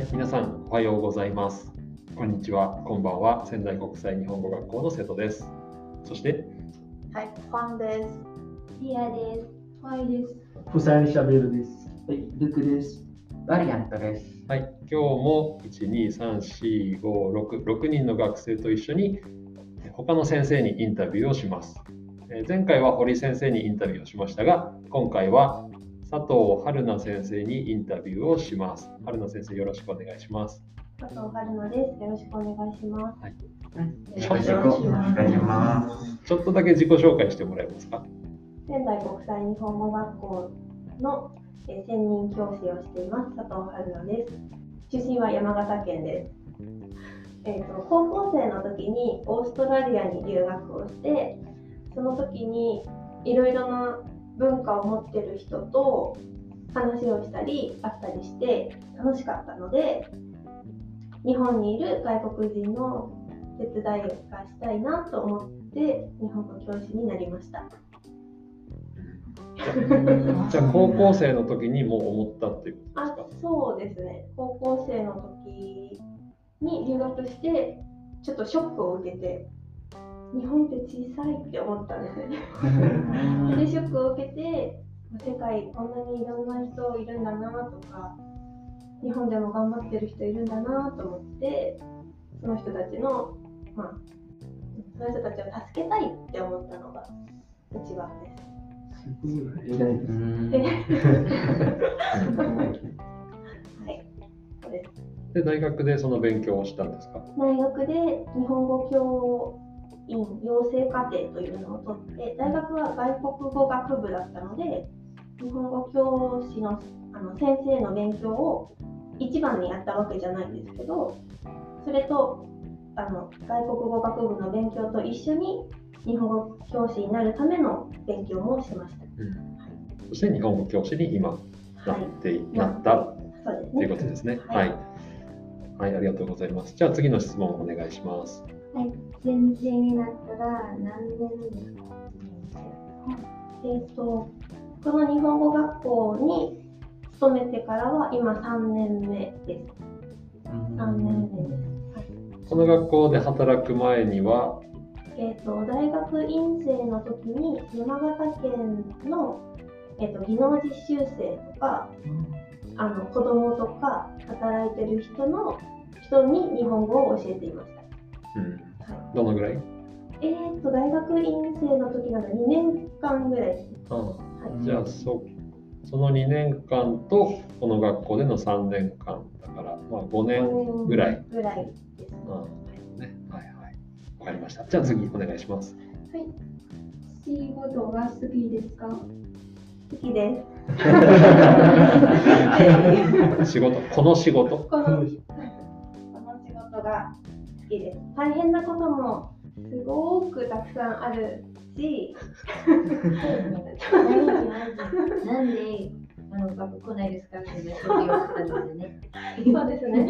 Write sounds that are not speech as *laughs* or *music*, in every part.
はい、皆さんおはようございます。こんにちは、こんばんは。仙台国際日本語学校の瀬戸です。そして、はい、ファンです。リアです。ワイです。フサインシャベルです。はい、ルクです。バリアントです。はい、今日も1、2、3、4、5、6、6人の学生と一緒に他の先生にインタビューをします。えー前回は堀先生にインタビューをしましたが、今回は佐藤春菜先生にインタビューをします。春菜先生、よろしくお願いします。佐藤春菜です。よろしくお願いします。よろしくお願いします。ちょっとだけ自己紹介してもらえますか？仙台国際日本語学校のえー専任教師をしています佐藤春菜です。出身は山形県です。えー、と高校生の時にオーストラリアに留学をしてその時にいろいろな文化を持ってる人と話をしたり会ったりして楽しかったので日本にいる外国人の手伝いがしたいなと思って日本語教師になりました。じゃあ、*laughs* 高校生の時にもう思ったっていうことですあか。そうですね高校生の時に留学してちょっとショックを受けて日本って小さいって思ったんですよね *laughs* でショックを受けて世界こんなにいろんな人いるんだなとか日本でも頑張ってる人いるんだなと思ってその人たちのまあその人たちを助けたいって思ったのが一番です。偉いです。うんではい、そうですで、大学でその勉強をしたんですか？大学で日本語教員養成課程というのを取って大学は外国語学部だったので日本語教師のあの先生の勉強を一番にやったわけじゃないんですけどそれとあの外国語学部の勉強と一緒に日本語教師になるための勉強もしました。そして日本語教師に今なはい、って、なったそうですねということですね。ははいい。はい、ありがとうございます。じゃあ次の質問お願いします。はい。先生になったら何年ですかえー、とこの日本語学校に勤めてからは今3年目です。3年目です。この学校で働く前には、えー、と大学院生の時に山形県の、えー、と技能実習生とかあの子供とか働いてる人の人に日本語を教えていました。うん、はどのぐらい、えー、と大学院生の時なので2年間ぐらいです。はいじゃあそその2年間とこの学校での3年間だから、まあ、5年ぐらい。ぐらいです。うんね、はいはい。わかりました。じゃあ次お願いします。はい。仕事が好きですか？好きです。*laughs* 仕事、この仕事。このこの仕事が好きです。大変なこともすごくたくさんあるし、なんであの学校内ですかっていう職業をしたんですよね。そうですね。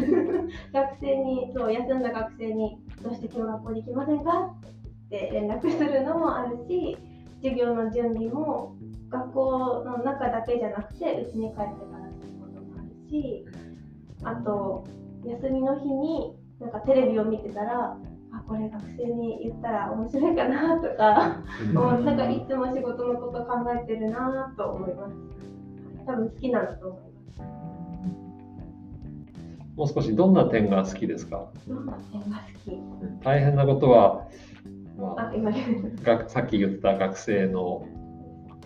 学生にそう休んだ学生にどうして今日学校に来ませんかって連絡するのもあるし、授業の準備も学校の中だけじゃなくて家に帰ってからすることもあるし、あと休みの日になんかテレビを見てたら。あこれ学生に言ったら面白いかなとか *laughs* もう。なんかいつも仕事のこと考えてるなと思います。多分好きなんだと思います。もう少しどんな点が好きですか？どんな点が好き？大変なことは、まああ、今さっき言った学生の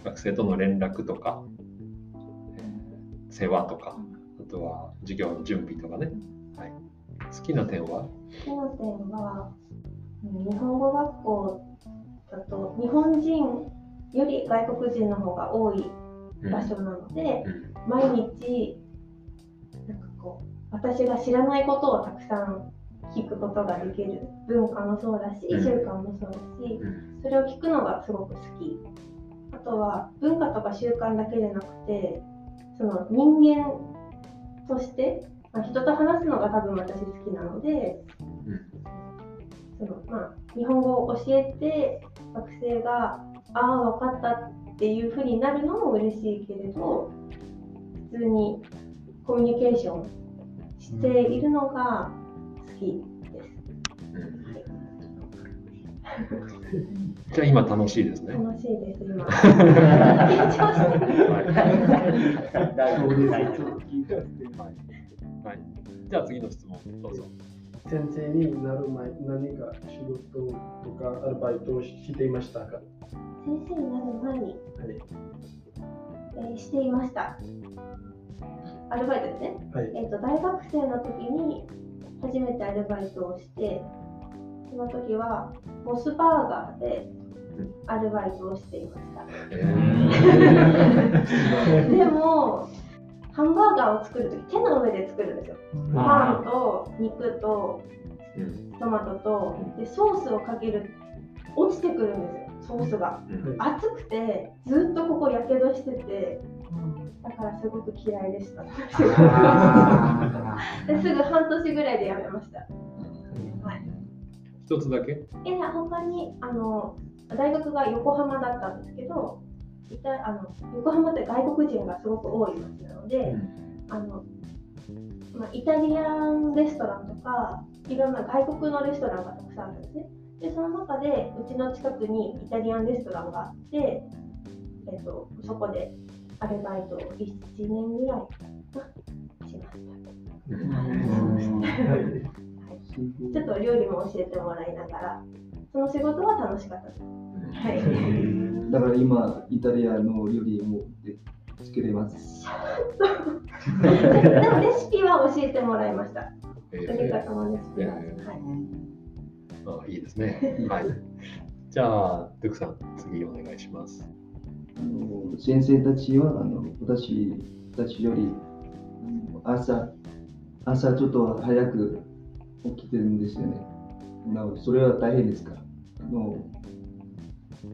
学生との連絡とか、えー世話とかあとは授業の準備とかね、はい、好きな点は？好きな点は、うん日本語学校だと日本人より外国人の方が多いうん場所なので、うん。毎日なんかこう私が知らないことをたくさん聞くことができる文化もそうだしうん。習慣もそうだし、うん。それを聞くのがすごく好き。あとは文化とか習慣だけじゃなくてその人間として、まあ、人と話すのが多分私好きなので、そのまあ、日本語を教えて学生がああ分かったっていうふうになるのも嬉しいけれど普通にコミュニケーションしているのが好きです。じゃあ今楽しいですね。楽しいです、今。*laughs* 緊張してる。*laughs* はい。じゃあ次の質問どうぞ。先生になる前、何か仕事とかアルバイトをしていましたか？先生になる前に、はい。えーしていました。アルバイトですね。はい。えっと大学生の時に初めてアルバイトをして、その時はモスバーガーでアルバイトをしていました。*laughs* *laughs* でも、ハンバーガーを作るとき、手の上で作るんですよ。パンと肉とうん。トマトとでソースをかける落ちてくるんですよソースが。うん。熱くてずっとここやけどしててだからすごく嫌いでした。*laughs* ですぐ半年ぐらいでやめました。はい。一つだけ？いや他にあの大学が横浜だったんですけどいたあの横浜って外国人がすごく多い町なので、あのまあ、イタリアンレストランとかいろんな外国のレストランがたくさんあるんですね。でその中でうちの近くにイタリアンレストランがあって、えっとそこでアルバイトを1年ぐらいしました。*laughs* はい。ちょっと料理も教えてもらいながらその仕事は楽しかったですはい *laughs* だから今、イタリアの料理もで作れます。でもレシピは教えてもらいましたえ作り方のレシピは、えーはいあいいですね。*laughs* はい。じゃあ、ドゥクさん、次お願いします。あの先生たちはあの私たちより朝朝ちょっと早く起きてるんですよね。なおそれは大変ですかあの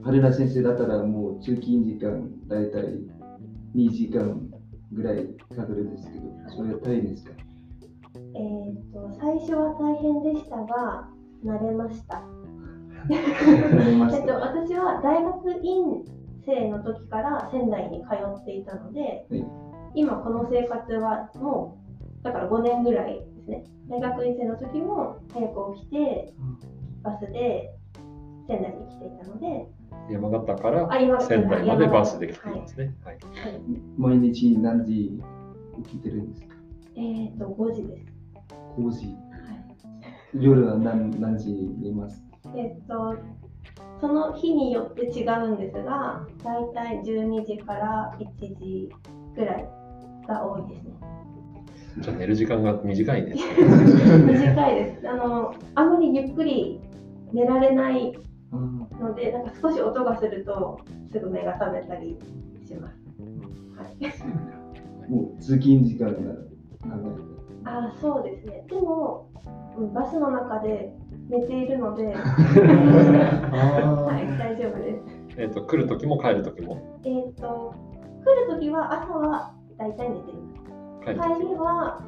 春菜先生だったらもう通勤時間だいたい2時間ぐらいかかるんですけど、それは大変ですか？えー、と最初は大変でしたが慣れました。えっと、た。私は大学院生の時から仙台に通っていたので、はい。今この生活はもうだから5年ぐらいですね。大学院生の時も早く起きてバスで仙台に来ていたので山形から仙台までバスで来ていますね。はい。毎日何時起きてるんですか？えっ、と5時です、?5 時。夜は何何時に寝ます？えっ、とその日によって違うんですがだいたい12時から1時ぐらいが多いですねじゃあ寝る時間が短いですね。*laughs* 短いです。あの、あんまりゆっくり寝られないので、なんか少し音がすると、すぐ目が覚めたりします。はい、*laughs* もう通勤時間が長い。あそうですね。でも、うんバスの中で寝ているので、あ *laughs* はい、大丈夫です。えっと、来る時も帰る時も？えっ、と、来るときは朝は大体寝てる。帰り時は、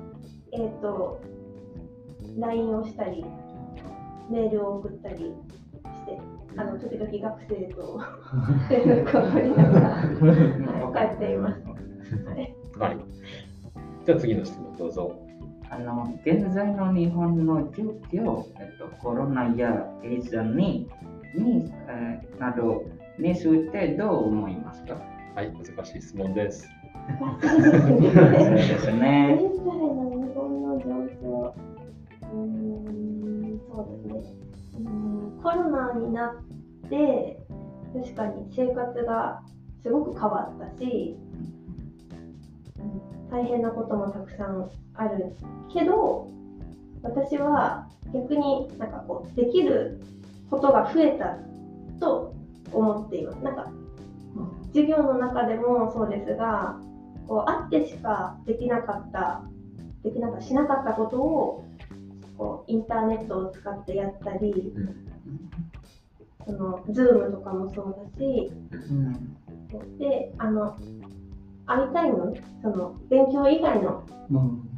えっ、と、LINE をしたり、メールを送ったりあの時々学生と *laughs* 連絡を取りながら、はい、帰っています。はいはい。じゃあ次の質問どうぞ。あの現在の日本の状況、えっと、コロナやエイズにに、えーなどについてどう思いますか？はい、難しい質問です。ですねですね。現在の日本の状況、うーん、そうですね。うんコロナになって、確かに生活がすごく変わったし、大変なこともたくさんあるけど、私は逆になんかこう、できることが増えたと思っています。なんか授業の中でもそうですが、こうあってしかできなかった、できなかしなかったことをこうインターネットを使ってやったり、その Zoom とかもそうだし、うん。で、あの、アイタイム、その勉強以外のうん。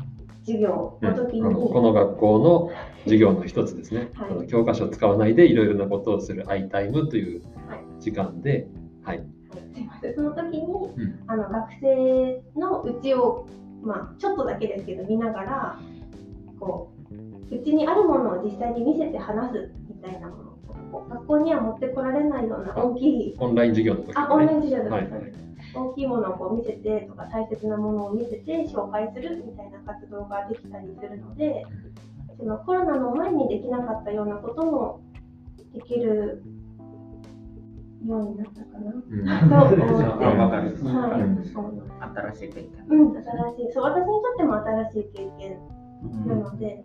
授業うんの時に、あのこの学校の授業の一つですね。はい。この教科書を使わないでいろいろなことをするアイタイムというはい。時間で、はい。はい。その時に、ん。あの学生のうちを、まあ、ちょっとだけですけど見ながらこううちにあるものを実際に見せて話すみたいなもの学校には持ってこられないような大きいオンライン授業の時あオンラインね。授業だったはいはい。大きいものをこう見せてとか大切なものを見せて紹介するみたいな活動ができたりするのでそのコロナの前にできなかったようなこともできるようになったかなうんと思って。*laughs* はい、うんそうなんです新しい経験。うん、新しいそう私にとっても新しい経験なので、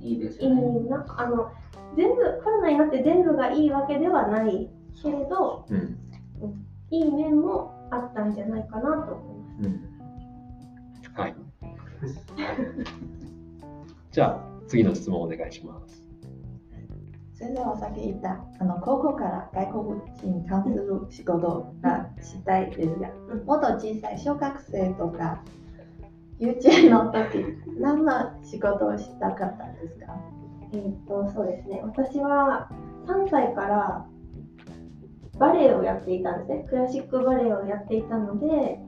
いいですいいね。なんかあの全部コロナになって全部がいいわけではないけれどうんいい面もあったんじゃないかなと思います。うんはい。*laughs* じゃあ次の質問お願いします。それではさっき言ったあの高校から外国人に関する仕事がしたいですが、うんもっと小さい小学生とか幼稚園の時何の仕事をしたかったんですか？えーっとそうですね。私は3歳からバレエをやっていたんですね。クラシックバレエをやっていたので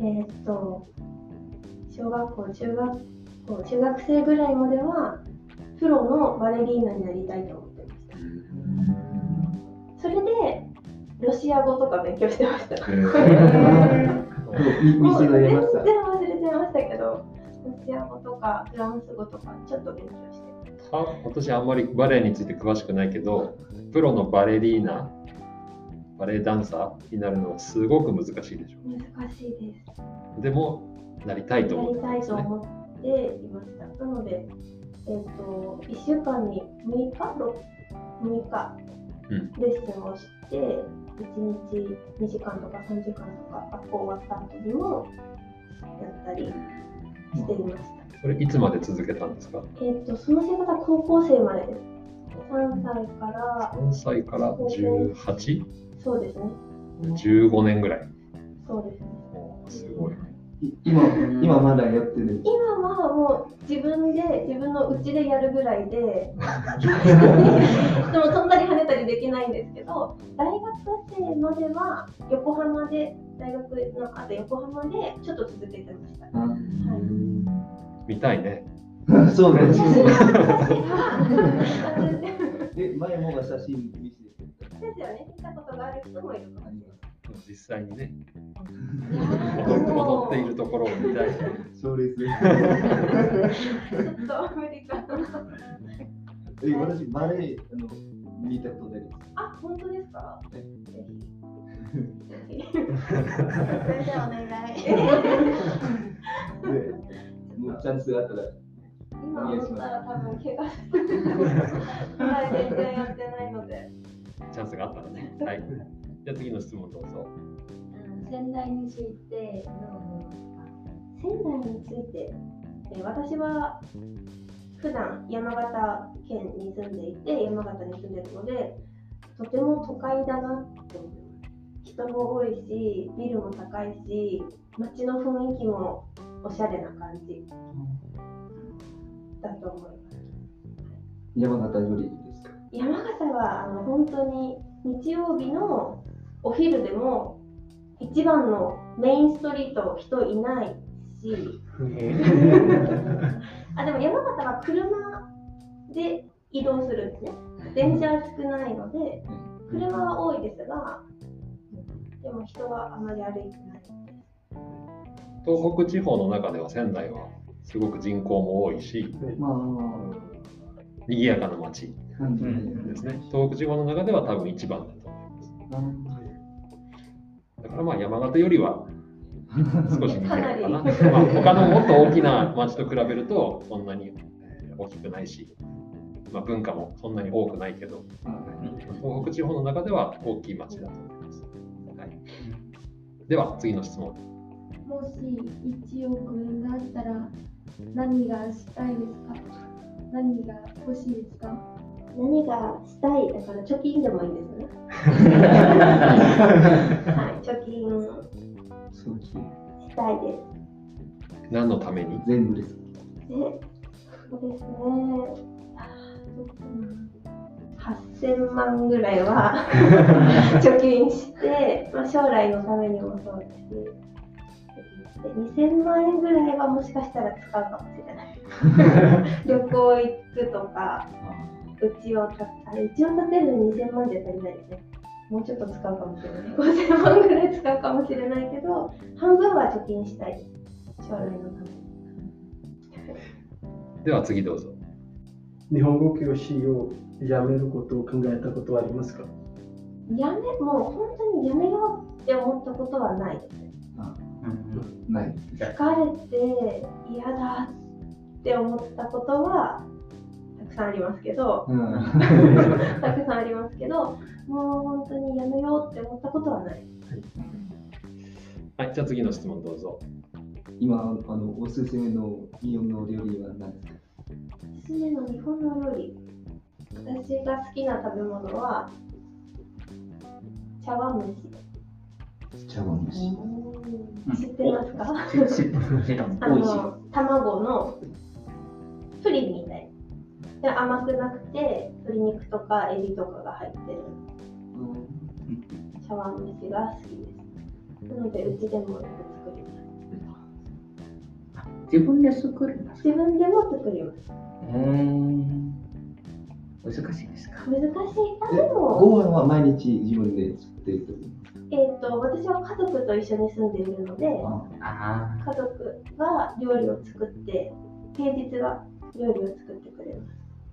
えーっと小学校中学校中学生ぐらいまではプロのバレリーナになりたいと思ってました。それでロシア語とか勉強してました。*laughs* みもう店が全然やりました。ちゃいましたけどロシア語とかフランス語とかちょっと勉強して。あ私あんまりバレエについて詳しくないけど、プロのバレリーナ、バレエダンサーになるのはすごく難しいでしょ難しいです。う。でも、なりたいと思ってやりたいと思っていました。なので、えっ、と、1週間に6日、ろ6日、うん。レッスンをして、1日2時間とか3時間とか、学校終わった後にもやったりしていました。それいつまで続けたんですか？えっ、と、その仕事は高校生までです。3歳から、?3 歳から 18?15 そうですね。年ぐらい。そうですね。すごい。い今、今まだやってる。今はもう自分で自分の家でやるぐらいで *laughs* でもそんなに跳ねたりできないんですけど大学生までは横浜で大学のあと横浜でちょっと続けてました。あ見たいね。*laughs* そうです。私 *laughs* え、前もが写真見せてですよね、見たことがある人もいるかもしれない。でも実際にね、いやー踊っているところを見たい。そうです。ちょっと無理かな。え、私、バレエあの見たことないです。あ、本当ですか？えぜひ。ぜひ。それでお願い。で、もうチャンスがあったら、今思ったら多分怪我。はい、全然やってないので。チャンスがあったらね。はい。じゃあ次の質問どうぞ。うん仙台についてどう思いますか仙台について、えー私は普段山形県に住んでいて山形に住んでいるのでとても都会だなって思います人も多いしビルも高いし街の雰囲気もおしゃれな感じ。だと思います。山形よりですか？山形はあの本当に日曜日のお昼でも一番のメインストリート人いないし。*laughs* あでも山形は車で移動するんですね。電車は少ないので車は多いですがでも人はあまり歩いてない東北地方の中では仙台はすごく人口も多いし、まあ、賑やかな街ですね。東北地方の中では多分一番だと思います。だからまあ山形よりは少し賑やかかな。まあ、他のもっと大きな町と比べるとそんなにえー大きくないし、まあ、文化もそんなに多くないけど、東北地方の中では大きい町だと思います。はい、では次の質問。もし1億円があったら何がしたいですか？何が欲しいですか？何がしたい？だから貯金でもいいですね。はい。貯金。したいです。何のために？全部です。で、そうですね。あーどうかな8000万ぐらいは *laughs* 貯金して、まあ、将来のためにもそうだし、2000万円ぐらいはもしかしたら使うかもしれない。*laughs* 旅行行くとか、うちを建てるのに2000万じゃ足りないですね。もうちょっと使うかもしれない。5000万ぐらい使うかもしれないけど、半分は貯金したい。将来のために。では次どうぞ。日本語教師を辞めることを考えたことはありますか？やめ、もう本当にやめようって思ったことはないですね。うんない。疲れて嫌だって思ったことはたくさんありますけど、うん *laughs* *laughs* たくさんありますけど、もう本当にやめようって思ったことはない。はい、じゃあ次の質問どうぞ。今あのおすすめの日本の料理は何ですか？おすすめの日本の料理。私が好きな食べ物は茶碗蒸し。茶碗蒸し。知ってますか？あ。の卵のプリンみたいで甘くなくて鶏肉とかエビとかが入ってる茶碗蒸しが好きですなのでうちでもよく作ります自分で作るんですか自分でも作りますえー、難しいですか？難しい。あでも。ご飯は毎日自分で作ってるとえっ、と私は家族と一緒に住んでいるので家族が料理を作って平日は料理を作ってくれ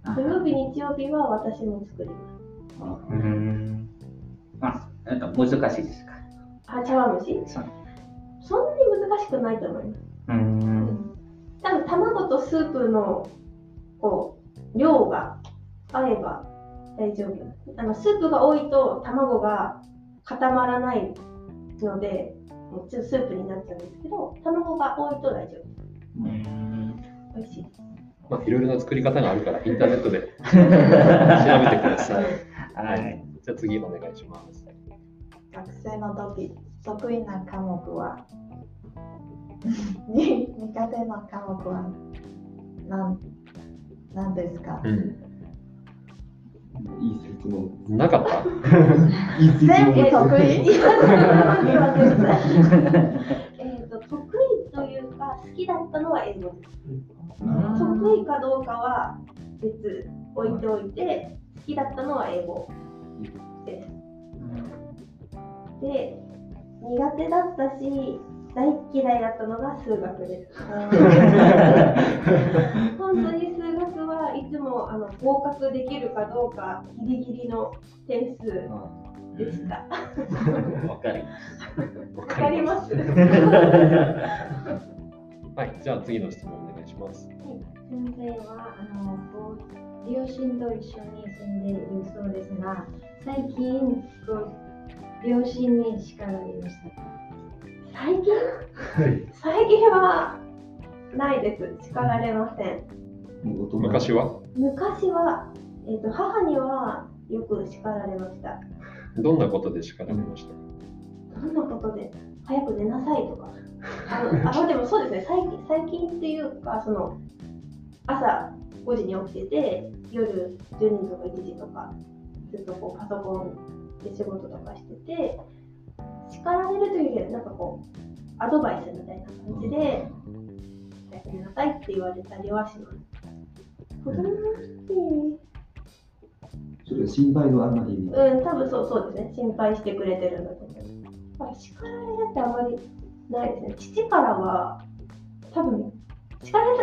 まあす土曜日日曜日は私も作ります。うーん。あえっと難しいですか？あ茶碗蒸し？そんなに難しくないと思います。うーん。多分卵とスープのこう量が合えば大丈夫。あのスープが多いと卵が固まらないのでもうちょっとスープになっちゃうんですけど卵が多いと大丈うーん。夫美味しい。まあ、いろいろな作り方があるから、インターネットで *laughs* 調べてください。はい。じゃあ次お願いします。学生の時得意な科目は *laughs* に苦手な科目は何？何ですか？うん。いい質問。なかった？*laughs* いい質全部問。得意？*laughs* えっと得意というか好きだったのは英語です得意かどうかは別置いておいて好きだったのは英語ですで苦手だったし大嫌いだったのが数学です *laughs* 本当に数学はいつもあの合格できるかどうかギリギリの点数でした。わかります。わかります。*laughs* はい、じゃあ次の質問お願いします。先生はあのご両親と一緒に住んでいるそうですが、最近ご両親に叱られましたか？最近？最近はないです。叱られません昔は？昔は、えー、と母にはよく叱られました。どんなことで叱られました？どんなことで？早く寝なさいとか。あのあでもそうですね。最近最近っていうかその朝5時に起きてて夜12時とか1時とかずっとこうパソコンで仕事とかしてて叱られるというよりはなんかこうアドバイスみたいな感じで早く寝なさいって言われたりはします子供の時にそれは心配のあまりに。うん、多分そうそうですね。心配してくれてるんだと思います。まあ、叱られるってあんまりないですね。父からは、多分、叱られ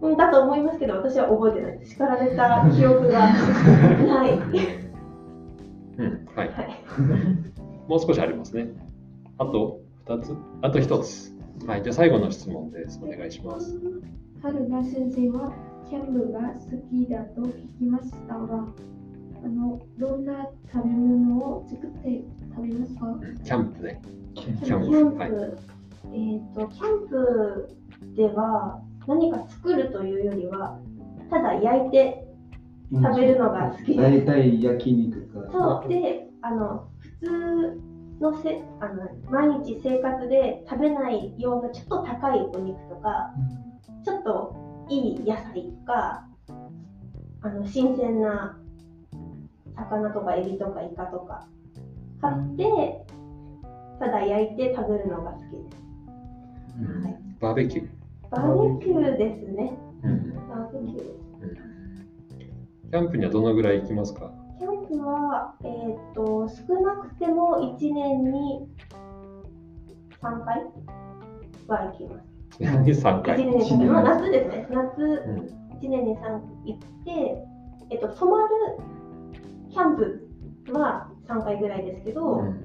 たんだと思いますけど、私は覚えてないです。叱られた記憶が *laughs* ない。はうん、はい。い。もう少しありますね。あと2つ？あと1つ。はい、じゃあ最後の質問です。お願いします。春菜先生は？キャンプが好きだと聞きましたが、あのどんな食べ物を作って食べますか？キャンプね。キキャンプ。プ、はい。えっ、と、キャンプでは何か作るというよりは、ただ焼いて食べるのが好きです。大体焼肉か。そうであの普通のせあの毎日生活で食べないようなちょっと高いお肉とかちょっといい野菜とかあの新鮮な魚とかエビとかイカとか買ってただ焼いて食べるのが好きです。バーベキュー。バーベキューですね。うん。バーベキュー。キャンプにはどのぐらい行きますか？キャンプは、えー、と少なくても1年に3回は行きます。年に3 1回。年に3回、まあ、夏ですね。夏、うん1年に3行って、えっと、泊まるキャンプは3回ぐらいですけど、うん。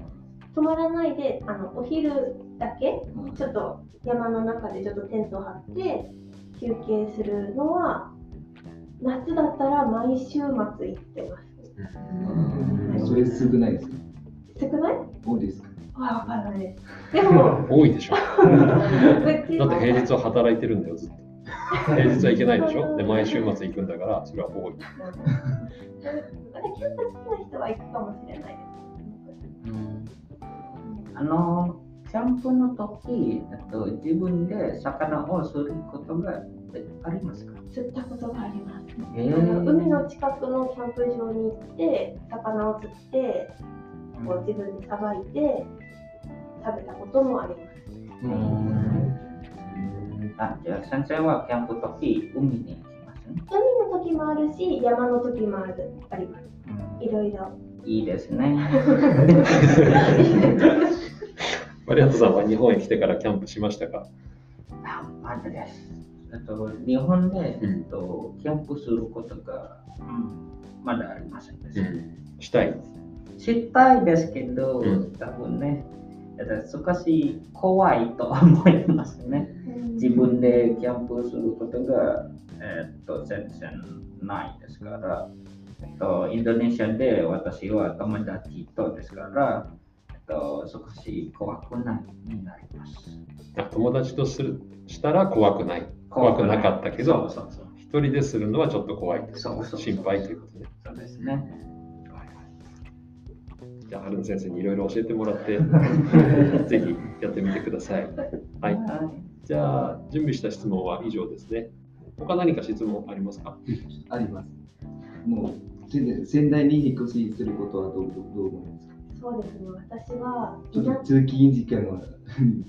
泊まらないであのお昼だけちょっと山の中でちょっとテント張って休憩するのは夏だったら毎週末行ってます。それ少ないですか？少ない？多いですか？わわかんないです。*laughs* でも、多いでしょ。*laughs* だって平日は働いてるんだよ、ずっと。平日は行けないでしょ。*laughs* で、毎週末行くんだから、それは多い。キャンプ好きな人は行くかもしれないです。あの、キャンプの時、えっと、自分で魚をすることがえありますか？釣ったことがあります。えあの海の近くのキャンプ場に行って魚を釣ってこう自分でさばいて食べたこともあります。うんあじゃあ先生はキャンプ時海に行きます？ね。海の時もあるし山の時もあるあります。いろいろ。いいですね。マリアットさんは日本へ来てからキャンプしましたか？あまだです。えっと、日本で、うんえっと、キャンプすることが、うん、まだありませんでした。したい？したいですけど、うん多分ね、えっと少し怖いと思いますね。自分でキャンプすることが、えっと全然ないですから、えっと、インドネシアで私は友達とですから、えっと、少し怖くないになります。あ友達とするしたら怖くない。怖くなかったけど、一人でするのはちょっと怖いってことそうそうそう心配ということね。そうですね。はいはいじゃあ、春野先生にいろいろ教えてもらって、*laughs* ぜひやってみてください。はい。じゃあ、準備した質問は以上ですね。他何か質問ありますか？あります。もう仙台仙台に引っ越しすることはどうどう思いますか？そうですね。私はちょっ田と通勤時間はうん、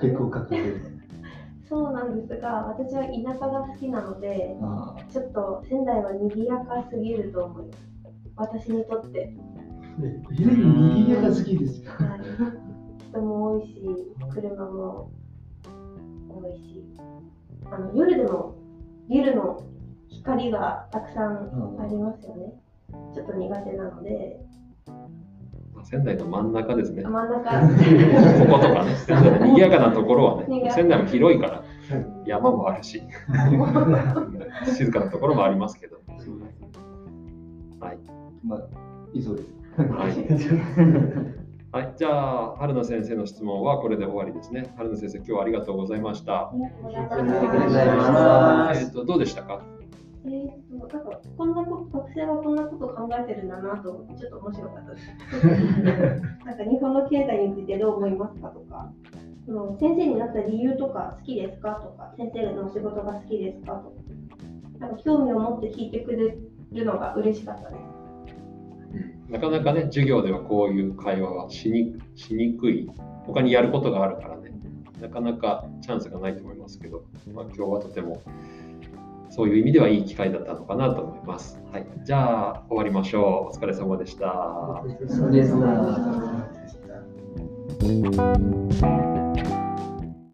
結構かかる。*laughs* そうなんですが、私は田舎が好きなので、あちょっと仙台は賑やかすぎると思います。私にとって。ね、ヒレに賑やか好きですよ。はい、人も多いし、車も多いし、あの夜でもビルの光がたくさんありますよね。ちょっと苦手なので、仙台の真ん中ですね。こ真ん中、ことかね。仙台の賑やかなところはね、仙台も広いから、山もあるし、*laughs* 静かなところもありますけど。はい。まあ、以上です。はい。*laughs* はい、じゃあ、春野先生の質問はこれで終わりですね。春野先生、今日はありがとうございました。ありがとうございますえっと、どうでしたか？えーとなんかこんなこと学生はこんなこと考えてるんだなと思ってちょっと面白かったです。*laughs* なんか日本の経済についてどう思いますかとか、その先生になった理由とか好きですかとか、先生の仕事が好きですかとか、なんか興味を持って聞いてくれるのが嬉しかったです。なかなかね、授業ではこういう会話はしにしにくい、他にやることがあるからね、なかなかチャンスがないと思いますけど、まあ、今日はとてもそういう意味ではいい機会だったのかなと思います。はい、じゃあ終わりましょう。お疲れ様でした。